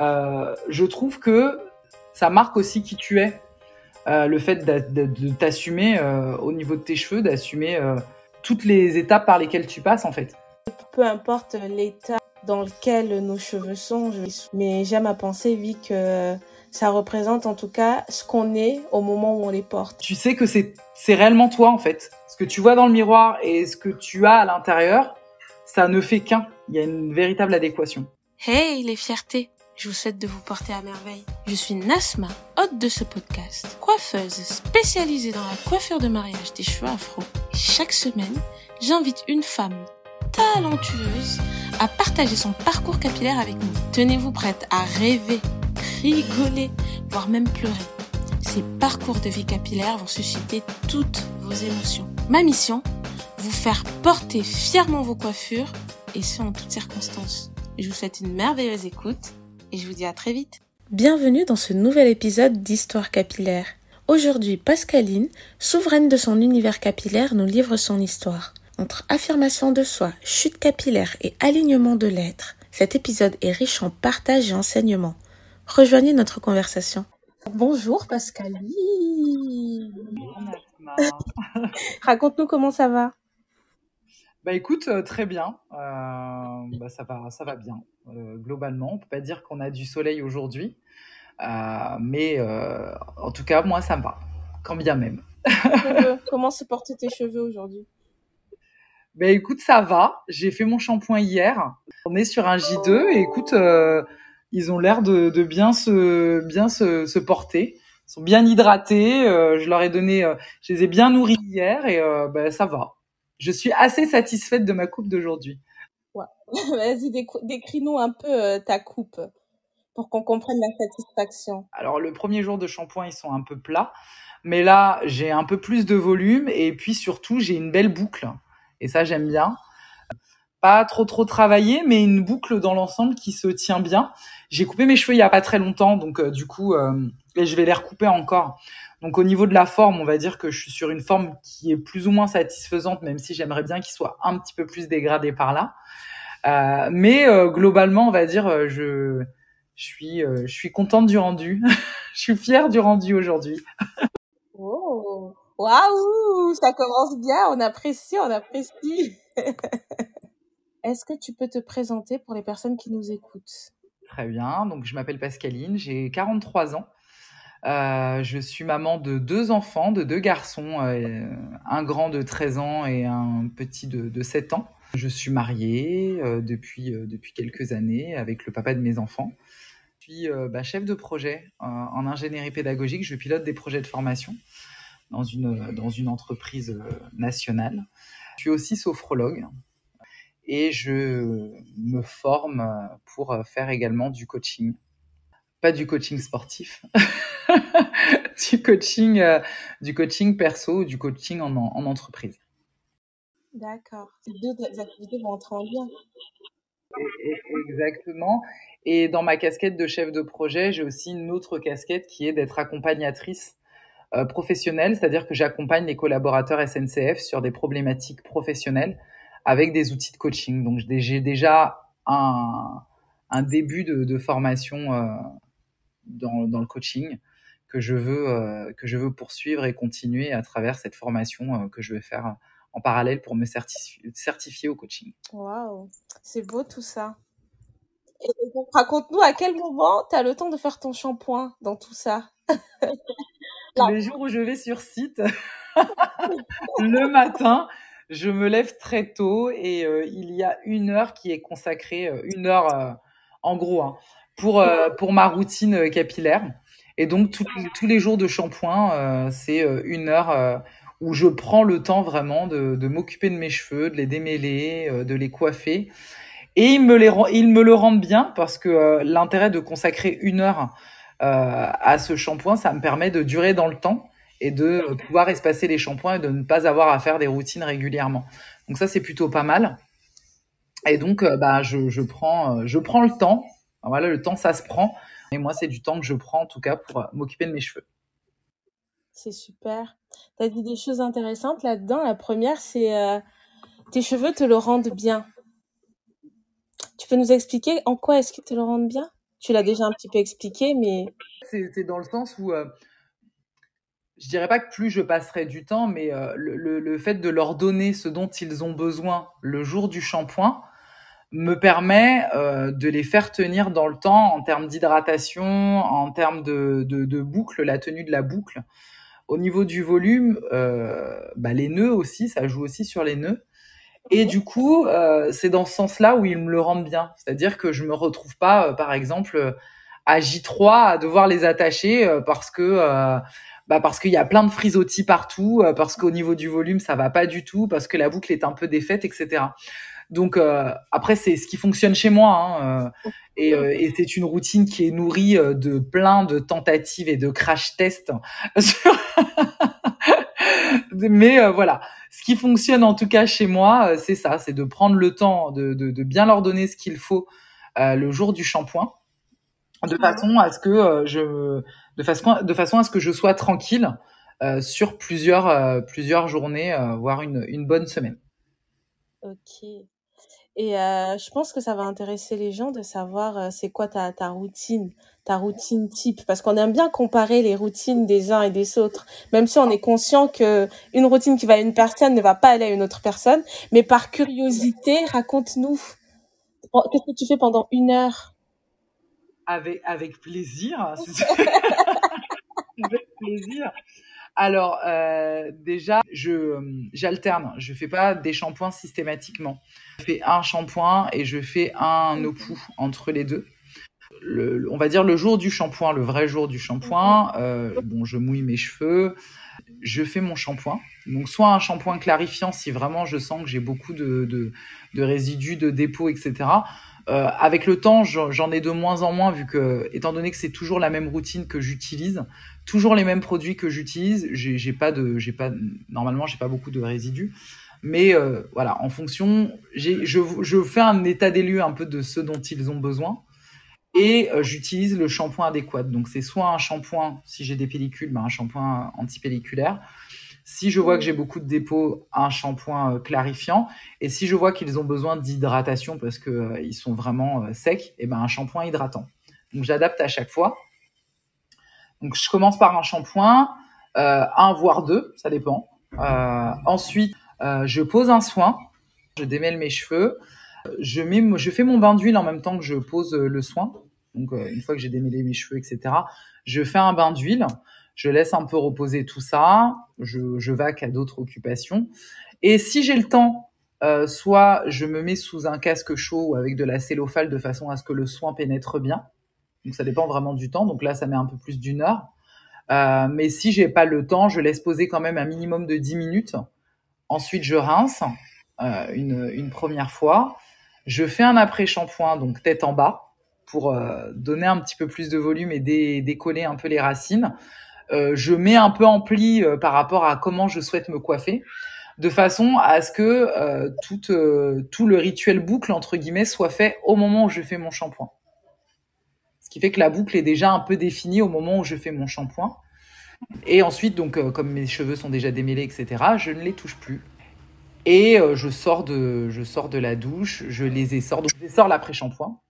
Euh, je trouve que ça marque aussi qui tu es. Euh, le fait de, de t'assumer euh, au niveau de tes cheveux, d'assumer toutes les étapes par lesquelles tu passes en fait. Peu importe l'état dans lequel nos cheveux sont, je- mais j'aime à penser, vu que ça représente en tout cas ce qu'on est au moment où on les porte. Tu sais que c'est réellement toi en fait. Ce que tu vois dans le miroir et ce que tu as à l'intérieur, ça ne fait qu'un. Il y a une véritable adéquation. Hey les fiertés Je vous souhaite de vous porter à merveille. Je suis Nasma, hôte de ce podcast, coiffeuse spécialisée dans la coiffure de mariage des cheveux afro. Chaque semaine, j'invite une femme talentueuse à partager son parcours capillaire avec nous. Tenez-vous prête à rêver, rigoler, voire même pleurer. Ces parcours de vie capillaire vont susciter toutes vos émotions. Ma mission Vous faire porter fièrement vos coiffures et ce en toutes circonstances. Je vous souhaite une merveilleuse écoute et je vous dis à très vite. Bienvenue dans ce nouvel épisode d'Histoire capillaire. Aujourd'hui, Pascaline, souveraine de son univers capillaire, nous livre son histoire. Entre affirmation de soi, chute capillaire et alignement de l'être, cet épisode est riche en partage et enseignement. Rejoignez notre conversation. Bonjour Pascaline. Raconte-nous comment ça va. Bah écoute, euh, très bien. Euh, bah, ça va, ça va bien. Euh, globalement, on peut pas dire qu'on a du soleil aujourd'hui, Euh, mais euh, en tout cas, moi, ça me va, quand bien même. Comment se portent tes cheveux aujourd'hui? Bah écoute, ça va. J'ai fait mon shampoing hier. On est sur un J2 et écoute, euh, ils ont l'air de, de bien se, bien se, se porter. Ils sont bien hydratés. euh, je leur ai donné, euh, je les ai bien nourris hier et euh, bah, ça va. Je suis assez satisfaite de ma coupe d'aujourd'hui. Vas-y, décris-nous un peu euh, ta coupe pour qu'on comprenne la satisfaction. Alors le premier jour de shampoing, ils sont un peu plats, mais là j'ai un peu plus de volume et puis surtout j'ai une belle boucle et ça j'aime bien. Pas trop trop travaillé, mais une boucle dans l'ensemble qui se tient bien. J'ai coupé mes cheveux il y a pas très longtemps, donc euh, du coup euh, et je vais les recouper encore. Donc au niveau de la forme, on va dire que je suis sur une forme qui est plus ou moins satisfaisante, même si j'aimerais bien qu'il soit un petit peu plus dégradé par là. Euh, mais euh, globalement, on va dire, euh, je je suis euh, je suis contente du rendu. je suis fière du rendu aujourd'hui. Oh, waouh, ça commence bien, on apprécie, on apprécie. Est-ce que tu peux te présenter pour les personnes qui nous écoutent? Très bien. Donc je m'appelle Pascaline, j'ai 43 ans. Euh, je suis maman de deux enfants, de deux garçons, euh, un grand de 13 ans et un petit de, de 7 ans. Je suis mariée euh, depuis, quelques années avec le papa de mes enfants. Je suis bah, chef de projet en ingénierie pédagogique. Je pilote des projets de formation dans une, entreprise nationale. Je suis aussi sophrologue et je me forme pour faire également du coaching. Pas du coaching sportif, du coaching, euh, du coaching perso ou du coaching en, en, en entreprise. D'accord. Ces deux activités vont entrer en lien. Et- et- Exactement. Et dans ma casquette de chef de projet, j'ai aussi une autre casquette qui est d'être accompagnatrice euh, professionnelle, c'est-à-dire que j'accompagne les collaborateurs SNCF sur des problématiques professionnelles avec des outils de coaching. Donc j'ai j'ai déjà un, un début de, de formation euh, dans, dans le coaching que je veux euh, que je veux poursuivre et continuer à travers cette formation euh, que je vais faire en parallèle pour me certifier, certifier au coaching. Waouh, c'est beau tout ça. Et donc, raconte-nous à quel moment tu as le temps de faire ton shampoing dans tout ça? Les jours où je vais sur site, le matin, je me lève très tôt et euh, il y a une heure qui est consacrée, euh, une heure euh, en gros, hein, pour, euh, pour ma routine euh, capillaire. Et donc tous, tous les jours de shampoing, euh, c'est une heure où je prends le temps vraiment de, de m'occuper de mes cheveux, de les démêler, de les coiffer. Et ils me, les, ils me le rendent bien parce que l'intérêt de consacrer une heure à ce shampoing, ça me permet de durer dans le temps et de pouvoir espacer les shampoings et de ne pas avoir à faire des routines régulièrement. Donc ça, c'est plutôt pas mal. Et donc, bah, je, je prends, je prends le temps. Voilà, le temps, ça se prend. Et moi, c'est du temps que je prends, en tout cas, pour euh, m'occuper de mes cheveux. C'est super. Tu as dit des choses intéressantes là-dedans. La première, c'est euh, tes cheveux te le rendent bien. Tu peux nous expliquer en quoi est-ce qu'ils te le rendent bien? Tu l'as déjà un petit peu expliqué, mais c'est dans le sens où je dirais pas que plus je passerai du temps, mais le, le, fait de leur donner ce dont ils ont besoin le jour du shampoing me permet de les faire tenir dans le temps en termes d'hydratation, en termes de, de, de, boucle, la tenue de la boucle. Au niveau du volume, bah les nœuds aussi, ça joue aussi sur les nœuds. Et du coup, euh, c'est dans ce sens-là où ils me le rendent bien. C'est-à-dire que je me retrouve pas, euh, par exemple, à J3 à devoir les attacher euh, parce que euh, bah parce qu'il y a plein de frisottis partout, parce qu'au niveau du volume ça va pas du tout, parce que la boucle est un peu défaite, etc. Donc après c'est ce qui fonctionne chez moi hein, et, et c'est une routine qui est nourrie de plein de tentatives et de crash tests. Mais voilà, ce qui fonctionne en tout cas chez moi, c'est ça, c'est de prendre le temps de, de, de bien leur donner ce qu'il faut le jour du shampoing de façon à ce que euh, je de façon de façon à ce que je sois tranquille euh, sur plusieurs euh, plusieurs journées voire une une bonne semaine. OK. Et je pense que ça va intéresser les gens de savoir c'est quoi ta, ta routine, ta routine type, parce qu'on aime bien comparer les routines des uns et des autres, même si on est conscient que une routine qui va à une personne ne va pas aller à une autre personne. Mais par curiosité, raconte-nous, qu'est-ce que tu fais pendant une heure? Avec, avec plaisir. avec plaisir. Alors euh, déjà, je j'alterne. Je fais pas des shampoings systématiquement. Je fais un shampoing et je fais un opou entre les deux. Le, on va dire le jour du shampoing, le vrai jour du shampoing. Euh, bon, je mouille mes cheveux, je fais mon shampoing. Donc soit un shampoing clarifiant si vraiment je sens que j'ai beaucoup de, de, de résidus, de dépôts, etc. Euh, avec le temps, j'en ai de moins en moins vu que, étant donné que c'est toujours la même routine que j'utilise, toujours les mêmes produits que j'utilise, j'ai pas de, j'ai pas, normalement j'ai pas beaucoup de résidus. Mais euh, voilà, en fonction, je, je fais un état des lieux un peu de ce dont ils ont besoin et euh, j'utilise le shampoing adéquat. Donc c'est soit un shampoing, si j'ai des pellicules, ben un shampoing antipelliculaire, si je vois que j'ai beaucoup de dépôts, un shampoing euh, clarifiant. Et si je vois qu'ils ont besoin d'hydratation parce que euh, ils sont vraiment secs, et eh ben un shampoing hydratant. Donc j'adapte à chaque fois. Donc je commence par un shampoing, un voire deux, ça dépend. ensuite, je pose un soin, je démêle mes cheveux, je mets, je fais mon bain d'huile en même temps que je pose le soin. Donc une fois que j'ai démêlé mes cheveux, etc., je fais un bain d'huile je laisse un peu reposer tout ça, je, je vaque à d'autres occupations. Et si j'ai le temps, euh, soit je me mets sous un casque chaud ou avec de la cellophane de façon à ce que le soin pénètre bien. Donc ça dépend vraiment du temps. Donc là, ça met un peu plus d'une heure. Euh, mais si j'ai pas le temps, je laisse poser quand même un minimum de 10 minutes. Ensuite, je rince euh, une, première fois. Je fais un après-shampoing, donc tête en bas, pour euh, donner un petit peu plus de volume et décoller un peu les racines. Je mets un peu en pli par rapport à comment je souhaite me coiffer, de façon à ce que tout, tout le rituel boucle, entre guillemets, soit fait au moment où je fais mon shampoing. Qui fait que la boucle est déjà un peu définie au moment où je fais mon shampoing. Et ensuite, donc, comme mes cheveux sont déjà démêlés, etc., je ne les touche plus. Et je sors de, je sors de la douche, je les essore. Donc, j'essore l'après-shampoing.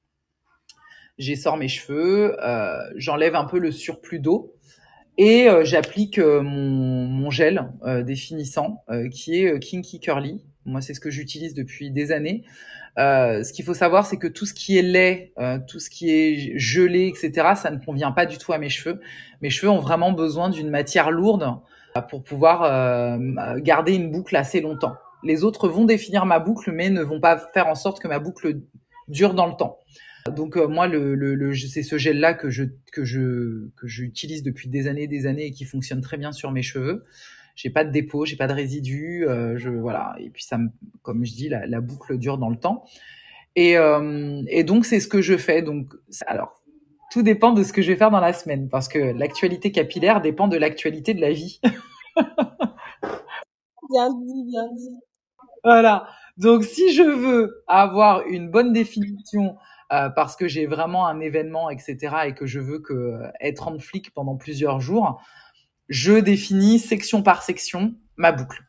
J'essore mes cheveux, j'enlève un peu le surplus d'eau et euh, j'applique euh, mon, mon, gel euh, définissant qui est Kinky Curly. Moi, c'est ce que j'utilise depuis des années. Ce qu'il faut savoir, c'est que tout ce qui est lait, tout ce qui est gelé, etc., ça ne convient pas du tout à mes cheveux. Mes cheveux ont vraiment besoin d'une matière lourde pour pouvoir garder une boucle assez longtemps. Les autres vont définir ma boucle, mais ne vont pas faire en sorte que ma boucle dure dans le temps. Donc euh, moi, le, le, c'est ce gel-là que je que je que j'utilise depuis des années, des années et qui fonctionne très bien sur mes cheveux. J'ai pas de dépôt, j'ai pas de résidus, euh, je voilà. Et puis ça, me, comme je dis, la, la boucle dure dans le temps. Et, euh, et donc c'est ce que je fais. Donc alors tout dépend de ce que je vais faire dans la semaine parce que l'actualité capillaire dépend de l'actualité de la vie. bien dit, bien dit. Voilà. Donc si je veux avoir une bonne définition euh, parce que j'ai vraiment un événement, etc., et que je veux que être en flic pendant plusieurs jours, je définis section par section ma boucle.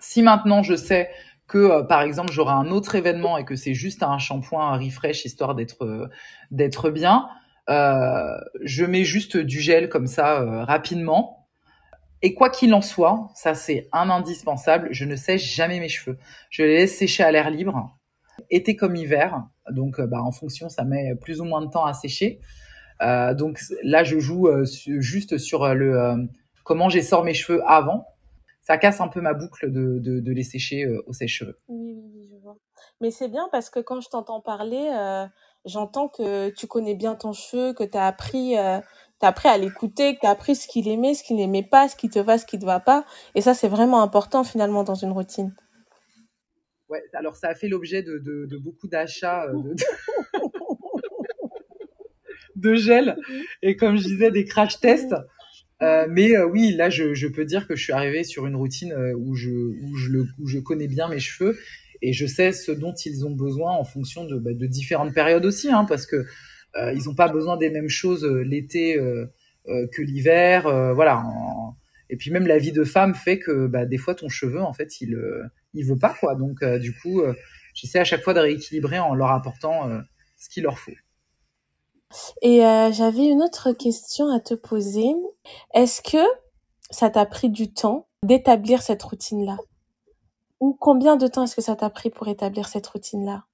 Si maintenant je sais que par exemple j'aurai un autre événement et que c'est juste un shampoing un refresh histoire d'être d'être bien, je mets juste du gel comme ça rapidement et quoi qu'il en soit, ça c'est un indispensable, je ne sèche jamais mes cheveux. Je les laisse sécher à l'air libre, été comme hiver. Donc euh, bah, en fonction, ça met plus ou moins de temps à sécher. Euh, donc là, je joue euh, juste sur le comment j'essore mes cheveux avant. Ça casse un peu ma boucle de, de, les sécher au sèche-cheveux. Oui, oui, je vois. Mais c'est bien parce que quand je t'entends parler, j'entends que tu connais bien ton cheveu, que tu as appris T'as appris à l'écouter, t'as appris ce qu'il aimait, ce qu'il n'aimait pas, ce qui te va, ce qui te va pas. Et ça, c'est vraiment important finalement dans une routine. Ouais, alors ça a fait l'objet de, de, beaucoup d'achats euh, de, de, gel et comme je disais, des crash tests. Euh, mais euh, oui, là, je, je, peux dire que je suis arrivé sur une routine où je, où je, le, où je connais bien mes cheveux et je sais ce dont ils ont besoin en fonction de, bah, de différentes périodes aussi, hein, parce que euh, ils n'ont pas besoin des mêmes choses euh, l'été euh, que l'hiver. voilà. Et puis même la vie de femme fait que bah, des fois ton cheveu en fait il il veut pas quoi. Donc du coup j'essaie à chaque fois de rééquilibrer en leur apportant ce qu'il leur faut. Et j'avais une autre question à te poser. Est-ce que ça t'a pris du temps d'établir cette routine-là? Ou combien de temps est-ce que ça t'a pris pour établir cette routine-là?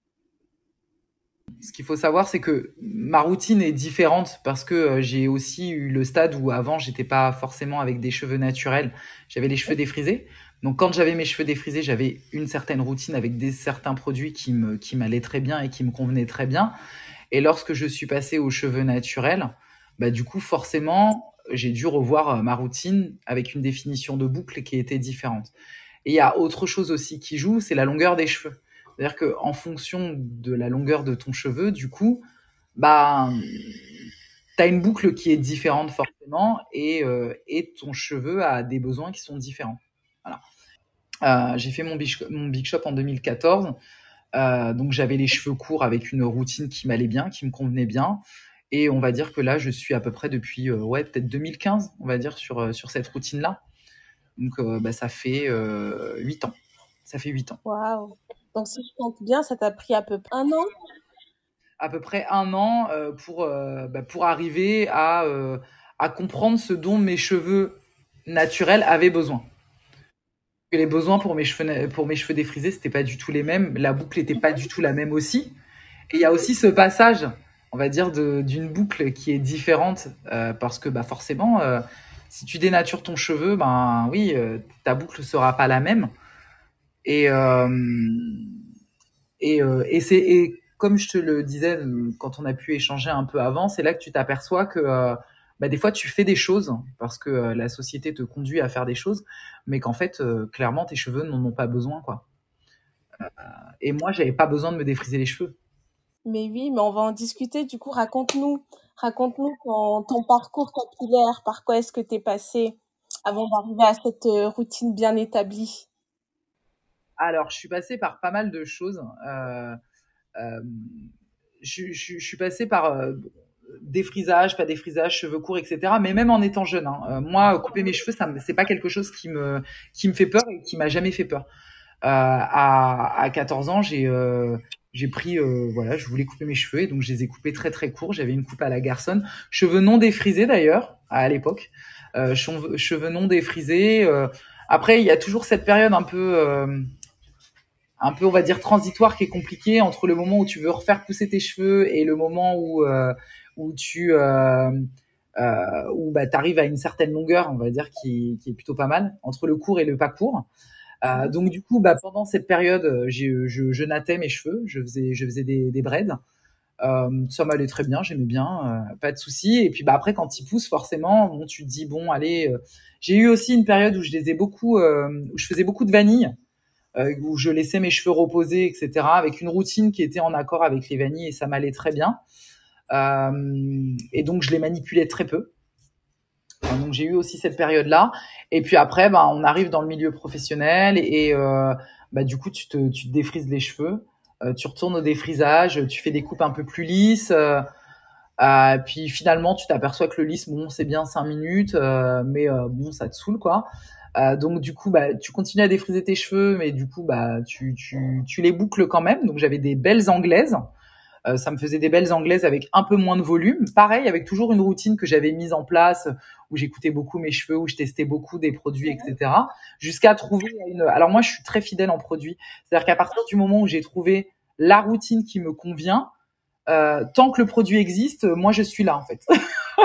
Ce qu'il faut savoir, c'est que ma routine est différente parce que euh, j'ai aussi eu le stade où avant, j'étais pas forcément avec des cheveux naturels. J'avais les cheveux défrisés. Donc, quand j'avais mes cheveux défrisés, j'avais une certaine routine avec des certains produits qui me, qui m'allaient très bien et qui me convenaient très bien. Et lorsque je suis passé aux cheveux naturels, bah, du coup, forcément, j'ai dû revoir euh, ma routine avec une définition de boucle qui était différente. Et il y a autre chose aussi qui joue, c'est la longueur des cheveux. C'est-à-dire qu'en fonction de la longueur de ton cheveu, du coup, bah, tu as une boucle qui est différente forcément et, euh, et, ton cheveu a des besoins qui sont différents. Voilà. Euh, j'ai fait mon big, mon big, Shop en 2014. Euh, donc j'avais les cheveux courts avec une routine qui m'allait bien, qui me convenait bien. Et on va dire que là, je suis à peu près depuis, ouais, peut-être 2015, on va dire, sur, sur cette routine-là. Donc bah, ça fait 8 ans. Ça fait 8 ans. Waouh donc, si je compte bien, ça t'a pris à peu près un an? À peu près un an euh, pour, euh, bah, pour arriver à, euh, à comprendre ce dont mes cheveux naturels avaient besoin. Les besoins pour mes cheveux, pour mes cheveux défrisés, c'était pas du tout les mêmes. La boucle n'était pas du tout la même aussi. Et il y a aussi ce passage, on va dire, d'une boucle qui est différente parce que bah, forcément, si tu dénatures ton cheveu, ben oui, ta boucle sera pas la même. Et, euh, et, euh, et c'est comme je te le disais quand on a pu échanger un peu avant, c'est là que tu t'aperçois que euh, bah, des fois tu fais des choses parce que la société te conduit à faire des choses, mais qu'en fait clairement tes cheveux n'en ont pas besoin quoi. et moi j'avais pas besoin de me défriser les cheveux. Mais oui, mais on va en discuter. Du coup, raconte-nous, raconte-nous ton, ton, parcours capillaire. Par quoi est-ce que tu es passé avant d'arriver à cette routine bien établie? Alors, je suis passée par pas mal de choses. Euh, euh, je, suis passée par euh, défrisage, pas défrisage, cheveux courts, etc. Mais même en étant jeune, hein. moi, couper mes cheveux, ça c'est pas quelque chose qui me qui me fait peur et qui m'a jamais fait peur. à, à 14 ans, j'ai j'ai pris voilà, je voulais couper mes cheveux et donc je les ai coupés très très courts. J'avais une coupe à la garçonne, cheveux non défrisés d'ailleurs à l'époque, cheveux non défrisés. après, il y a toujours cette période un peu un peu, on va dire, transitoire qui est compliqué entre le moment où tu veux refaire pousser tes cheveux et le moment où, euh, où tu euh, euh, où bah, arrives à une certaine longueur, on va dire, qui, qui est plutôt pas mal, entre le court et le pas court. Euh, donc du coup, bah, pendant cette période, je, je, nattais mes cheveux, je faisais, je faisais des, des braids. Euh, ça m'allait très bien, j'aimais bien, euh, pas de souci. Et puis bah après, quand ils poussent, forcément, bon, tu te dis bon, allez. J'ai eu aussi une période où je les ai beaucoup, où je faisais beaucoup de vanille. Où je laissais mes cheveux reposer, etc., avec une routine qui était en accord avec les vanilles et ça m'allait très bien. Euh, et donc je les manipulais très peu. Donc j'ai eu aussi cette période-là. Et puis après, ben, on arrive dans le milieu professionnel et bah, du coup tu te, défrises les cheveux, euh, tu retournes au défrisage, tu fais des coupes un peu plus lisses. Euh, puis finalement tu t'aperçois que le lisse, bon c'est bien cinq minutes, mais bon ça te saoule quoi. Donc du coup, bah, tu continues à défriser tes cheveux, mais du coup, bah, tu, tu, tu les boucles quand même. Donc j'avais des belles anglaises. Euh, ça me faisait des belles anglaises avec un peu moins de volume. Pareil, avec toujours une routine que j'avais mise en place, où j'écoutais beaucoup mes cheveux, où je testais beaucoup des produits, etc. Jusqu'à trouver une... Alors moi, je suis très fidèle en produits. C'est-à-dire qu'à partir du moment où j'ai trouvé la routine qui me convient, euh, tant que le produit existe, moi, je suis là, en fait.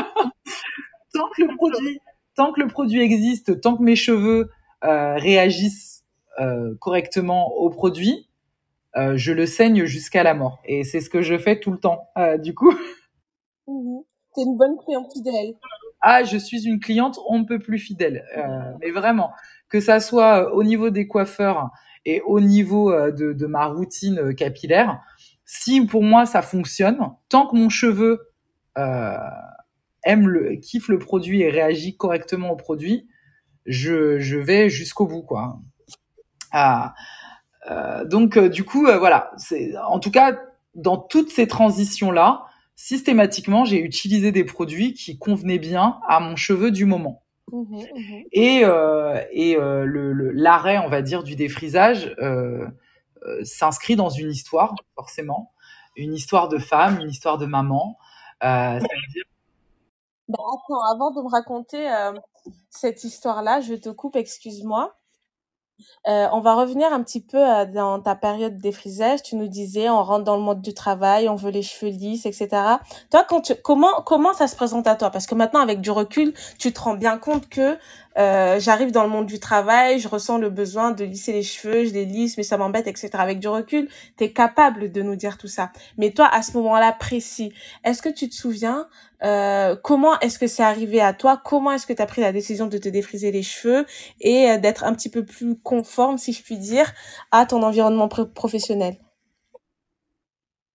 tant que le produit tant que le produit existe, tant que mes cheveux euh, réagissent euh, correctement au produit, euh, je le saigne jusqu'à la mort. Et c'est ce que je fais tout le temps, euh, du coup. Mmh. T'es une bonne cliente fidèle. Ah, je suis une cliente on ne peut plus fidèle. Euh, mais vraiment, que ça soit au niveau des coiffeurs et au niveau euh, de, de ma routine capillaire, si pour moi ça fonctionne, tant que mon cheveu euh, aime le, kiffe le produit et réagit correctement au produit, je, je vais jusqu'au bout, quoi. Ah, euh, donc, euh, du coup, euh, voilà. C'est, en tout cas, dans toutes ces transitions-là, systématiquement, j'ai utilisé des produits qui convenaient bien à mon cheveu du moment. Mmh, mmh. Et, euh, et euh, le, le, l'arrêt, on va dire, du défrisage euh, s'inscrit dans une histoire, forcément, une histoire de femme, une histoire de maman. Euh, ça veut dire attends, avant de me raconter euh, cette histoire-là, je te coupe, excuse-moi. Euh, on va revenir un petit peu euh, dans ta période défrisage. Tu nous disais, on rentre dans le mode du travail, on veut les cheveux lisses, etc. Toi, quand tu, comment comment ça se présente à toi? Parce que maintenant, avec du recul, tu te rends bien compte que euh, j'arrive dans le monde du travail, je ressens le besoin de lisser les cheveux, je les lisse, mais ça m'embête, etc. Avec du recul, tu es capable de nous dire tout ça. Mais toi, à ce moment-là précis, est-ce que tu te souviens euh, comment est-ce que c'est arrivé à toi? Comment est-ce que tu as pris la décision de te défriser les cheveux et euh, d'être un petit peu plus conforme, si je puis dire, à ton environnement professionnel?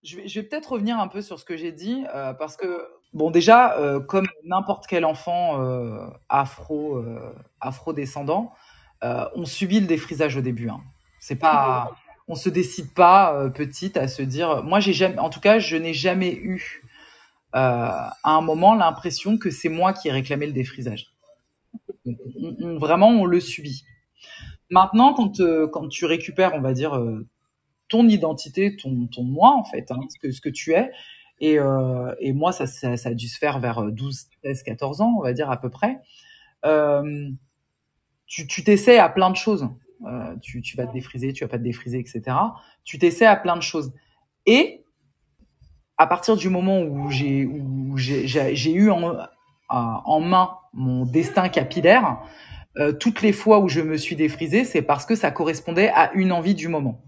Je vais, je vais peut-être revenir un peu sur ce que j'ai dit, euh, parce que Bon, déjà, euh, comme n'importe quel enfant euh, afro, euh, afro-descendant, on subit le défrisage au début. Hein. C'est pas, on se décide pas petite à se dire. Moi, j'ai jamais, en tout cas, je n'ai jamais eu à un moment l'impression que c'est moi qui ai réclamé le défrisage. Vraiment, on le subit. Maintenant, quand, tu récupères, on va dire, ton identité, ton, moi, en fait, hein, ce que tu es, et, euh, et moi, ça, a dû se faire vers 12, 13, 14 ans, on va dire à peu près. Euh, tu t'essaies à plein de choses. Euh, tu, vas te défriser, tu vas pas te défriser, etc. Tu t'essaies à plein de choses. Et à partir du moment où j'ai eu en, en main mon destin capillaire, toutes les fois où je me suis défrisé, c'est parce que ça correspondait à une envie du moment.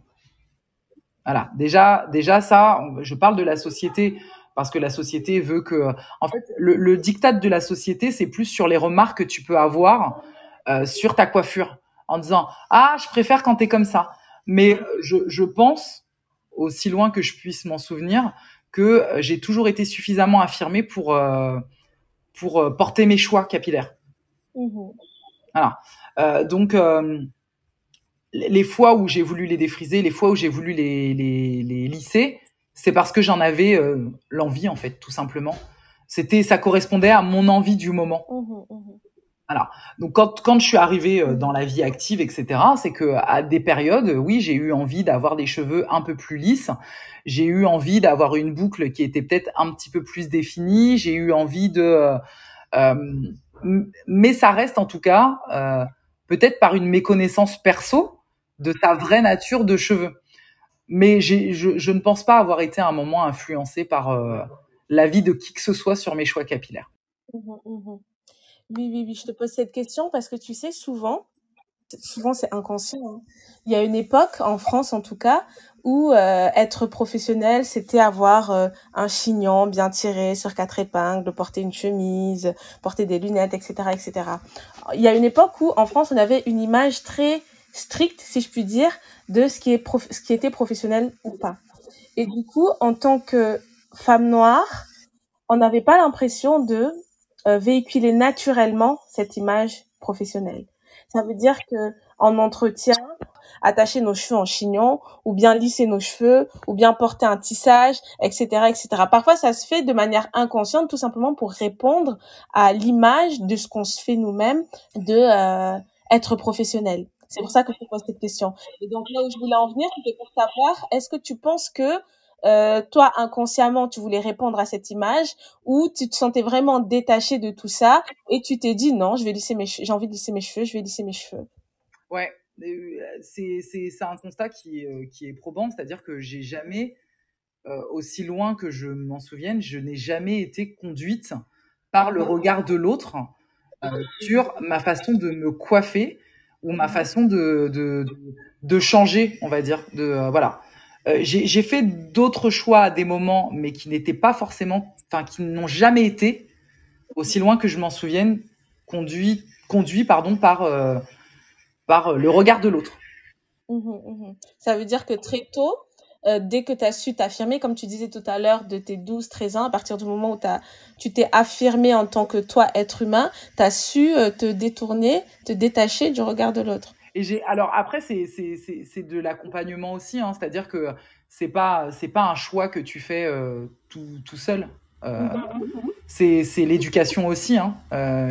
Voilà. Déjà, déjà ça, je parle de la société parce que la société veut que, en fait, le, le diktat de la société, c'est plus sur les remarques que tu peux avoir euh, sur ta coiffure, en disant ah, je préfère quand t'es comme ça. Mais je, je pense, aussi loin que je puisse m'en souvenir, que j'ai toujours été suffisamment affirmée pour euh, pour porter mes choix capillaires. Mmh. Voilà. Euh, donc euh, les fois où j'ai voulu les défriser, les fois où j'ai voulu les, les, les lisser, c'est parce que j'en avais euh, l'envie en fait, tout simplement. C'était, ça correspondait à mon envie du moment. Mmh, mmh. Voilà. Donc quand quand je suis arrivée euh, dans la vie active, etc., c'est que à des périodes, oui, j'ai eu envie d'avoir des cheveux un peu plus lisses. J'ai eu envie d'avoir une boucle qui était peut-être un petit peu plus définie. J'ai eu envie de, euh, euh mais ça reste en tout cas euh, peut-être par une méconnaissance perso de ta vraie nature de cheveux. Mais je, ne pense pas avoir été à un moment influencé par euh, l'avis de qui que ce soit sur mes choix capillaires. Mmh, mmh. Oui, oui, oui, je te pose cette question parce que tu sais, souvent, souvent c'est inconscient. Hein. Il y a une époque, en France en tout cas, où euh, être professionnel, c'était avoir euh, un chignon bien tiré sur quatre épingles, porter une chemise, porter des lunettes, etc., etc. Il y a une époque où, en France, on avait une image très stricte, si je puis dire, de ce qui, est ce qui était professionnel ou pas. Et du coup, en tant que femme noire, on n'avait pas l'impression de euh, véhiculer naturellement cette image professionnelle. Ça veut dire que en entretien, attacher nos cheveux en chignon, ou bien lisser nos cheveux, ou bien porter un tissage, etc., etc. Parfois, ça se fait de manière inconsciente, tout simplement pour répondre à l'image de ce qu'on se fait nous-mêmes, de euh, être professionnel. C'est pour ça que je te pose cette question. Et donc là où je voulais en venir, c'était pour savoir, est-ce que tu penses que euh, toi inconsciemment tu voulais répondre à cette image ou tu te sentais vraiment détaché de tout ça et tu t'es dit non je vais lisser mes j'ai envie de lisser mes cheveux je vais lisser mes cheveux? Ouais c'est c'est un constat qui qui est probant c'est-à-dire que j'ai jamais aussi loin que je m'en souvienne je n'ai jamais été conduite par le regard de l'autre sur ma façon de me coiffer ou ma façon de, de, de, changer, on va dire. De, euh, voilà. Euh, j'ai fait d'autres choix à des moments, mais qui n'étaient pas forcément, enfin, qui n'ont jamais été, aussi loin que je m'en souvienne, conduits, conduit, pardon, par, euh, par le regard de l'autre. Mmh mmh Ça veut dire que très tôt, euh, dès que tu as su t'affirmer, comme tu disais tout à l'heure, de tes 12, 13 ans, à partir du moment où as, tu t'es affirmé en tant que toi, être humain, tu as su euh, te détourner, te détacher du regard de l'autre. Et j'ai alors après c'est c'est c'est de l'accompagnement aussi hein, c'est-à-dire que c'est pas c'est pas un choix que tu fais euh, tout tout seul. Euh, c'est c'est l'éducation aussi hein,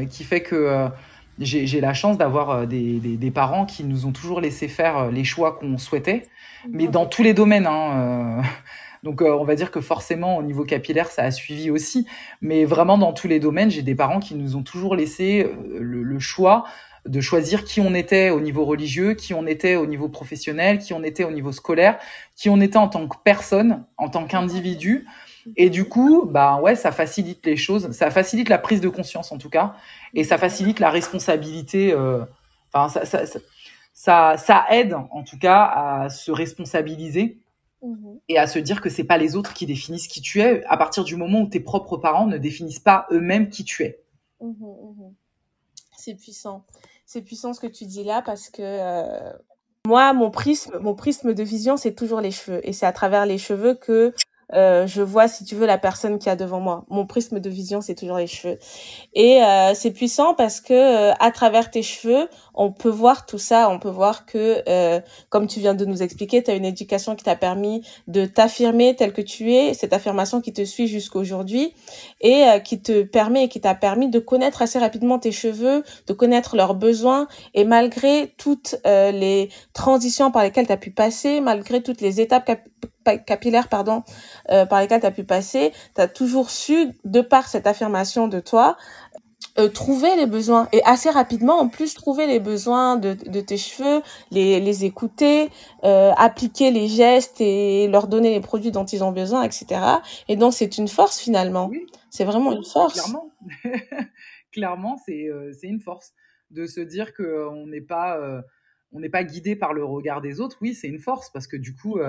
qui fait que j'ai la chance d'avoir des, des, des, parents qui nous ont toujours laissé faire les choix qu'on souhaitait mais dans tous les domaines. Hein, euh. Donc euh, on va dire que forcément au niveau capillaire ça a suivi aussi, mais vraiment dans tous les domaines, j'ai des parents qui nous ont toujours laissé euh, le, choix de choisir qui on était au niveau religieux, qui on était au niveau professionnel, qui on était au niveau scolaire, qui on était en tant que personne, en tant qu'individu. Et du coup, bah ouais, ça facilite les choses, ça facilite la prise de conscience en tout cas, et ça facilite la responsabilité. Enfin, ça, ça, ça aide en tout cas à se responsabiliser mmh et à se dire que c'est pas les autres qui définissent qui tu es à partir du moment où tes propres parents ne définissent pas eux-mêmes qui tu es. Mmh mmh c'est puissant. C'est puissant ce que tu dis là parce que euh, moi, mon prisme, mon prisme de vision, c'est toujours les cheveux. Et c'est à travers les cheveux que euh, je vois si tu veux la personne qui a devant moi. Mon prisme de vision, c'est toujours les cheveux. Et euh, c'est puissant parce que euh, à travers tes cheveux, on peut voir tout ça. On peut voir que, comme tu viens de nous expliquer, tu as une éducation qui t'a permis de t'affirmer tel que tu es, cette affirmation qui te suit jusqu'aujourd'hui et qui te permet et qui t'a permis de connaître assez rapidement tes cheveux, de connaître leurs besoins. Et malgré toutes les transitions par lesquelles tu as pu passer, malgré toutes les étapes capillaire pardon euh, par lesquels tu as pu passer, tu as toujours su de par cette affirmation de toi euh, trouver les besoins et assez rapidement en plus trouver les besoins de, de tes cheveux, les, les écouter, euh, appliquer les gestes et leur donner les produits dont ils ont besoin, etc. Et donc c'est une force finalement. C'est vraiment une force. Clairement, clairement c'est euh, une force de se dire que on n'est pas on n'est pas guidé par le regard des autres. Oui, c'est une force parce que du coup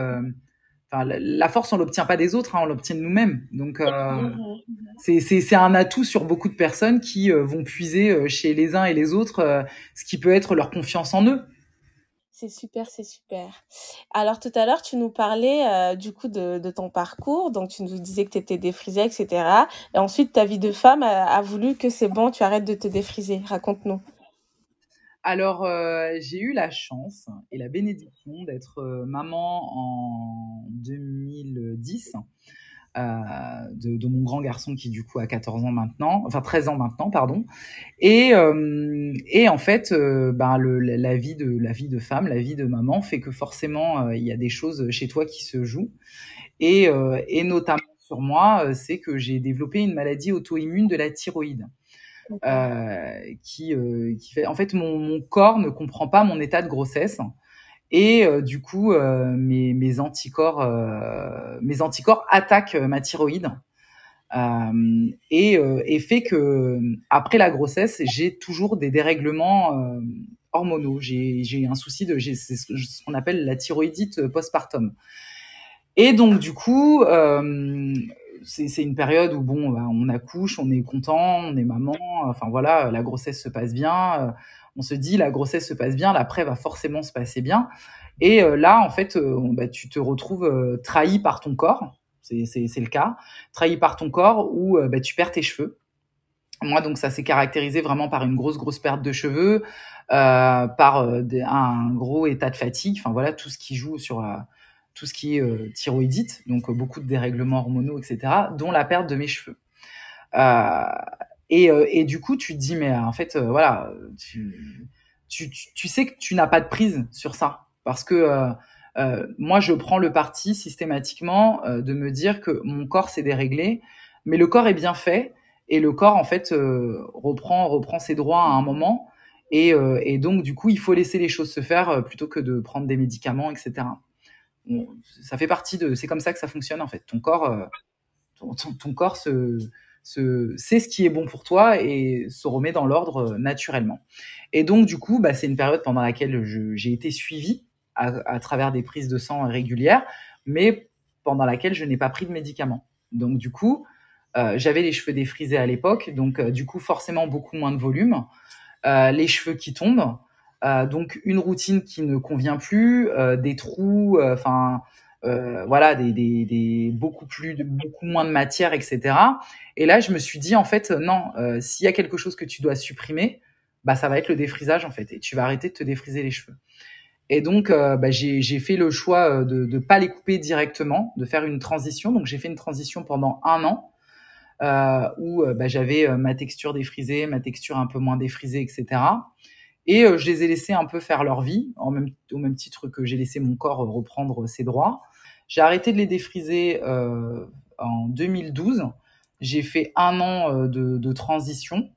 la force, on l'obtient pas des autres, hein, on l'obtient de nous-mêmes. Donc, euh, mm-hmm. c'est un atout sur beaucoup de personnes qui euh, vont puiser euh, chez les uns et les autres ce qui peut être leur confiance en eux. C'est super, c'est super. Alors tout à l'heure, tu nous parlais du coup de, ton parcours, donc tu nous disais que tu étais défrisée, etc. Et ensuite, ta vie de femme a voulu que c'est bon, tu arrêtes de te défriser. Raconte-nous. Alors, euh, j'ai eu la chance et la bénédiction d'être euh, maman en 2010 euh, de, mon grand garçon qui du coup a 14 ans maintenant, enfin 13 ans maintenant, pardon. Et, en fait, ben la vie de femme, la vie de maman fait que forcément il y a des choses chez toi qui se jouent. Et notamment sur moi, c'est que j'ai développé une maladie auto-immune de la thyroïde. Euh, qui, euh, qui fait. En fait, mon, mon, corps ne comprend pas mon état de grossesse. Et euh, du coup, mes, mes, anticorps, mes anticorps attaquent ma thyroïde. et, et fait que après la grossesse, j'ai toujours des dérèglements hormonaux. J'ai un souci de, j'ai ce qu'on appelle la thyroïdite postpartum. Et donc du coup, euh, c'est une période où bon, bah, on accouche, on est content, on est maman. Enfin voilà, la grossesse se passe bien. Euh, on se dit la grossesse se passe bien, l'après va forcément se passer bien. Et euh, là, en fait, euh, bah, tu te retrouves trahi par ton corps. C'est le cas, trahi par ton corps où bah, tu perds tes cheveux. Moi, donc ça s'est caractérisé vraiment par une grosse grosse perte de cheveux, par un gros état de fatigue. Enfin voilà, tout ce qui joue sur tout ce qui est euh, thyroïdite, donc euh, beaucoup de dérèglements hormonaux, etc., dont la perte de mes cheveux. Euh, et, du coup, tu te dis, mais en fait, voilà, tu, sais que tu n'as pas de prise sur ça parce que moi, je prends le parti systématiquement de me dire que mon corps s'est déréglé, mais le corps est bien fait et le corps en fait reprend ses droits à un moment et, donc du coup, il faut laisser les choses se faire plutôt que de prendre des médicaments, etc. ça fait partie de, c'est comme ça que ça fonctionne en fait. Ton corps, ton, ton, corps se, se, sait ce qui est bon pour toi et se remet dans l'ordre naturellement. Et donc du coup, bah, c'est une période pendant laquelle j'ai été suivie à, travers des prises de sang régulières, mais pendant laquelle je n'ai pas pris de médicaments. Donc du coup, euh, j'avais les cheveux défrisés à l'époque, donc euh, du coup forcément beaucoup moins de volume, euh, les cheveux qui tombent, donc une routine qui ne convient plus, des trous, enfin voilà, des, beaucoup plus, beaucoup moins de matière, etc. Et là, je me suis dit en fait non, s'il y a quelque chose que tu dois supprimer, bah ça va être le défrisage en fait, et tu vas arrêter de te défriser les cheveux. Et donc, euh, bah, j'ai fait le choix euh, de ne pas les couper directement, de faire une transition. Donc, j'ai fait une transition pendant un an euh, où bah, j'avais ma texture défrisée, ma texture un peu moins défrisée, etc. Et je les ai laissés un peu faire leur vie, en même, au même titre que j'ai laissé mon corps reprendre ses droits. J'ai arrêté de les défriser en 2012. J'ai fait un an de, de transition.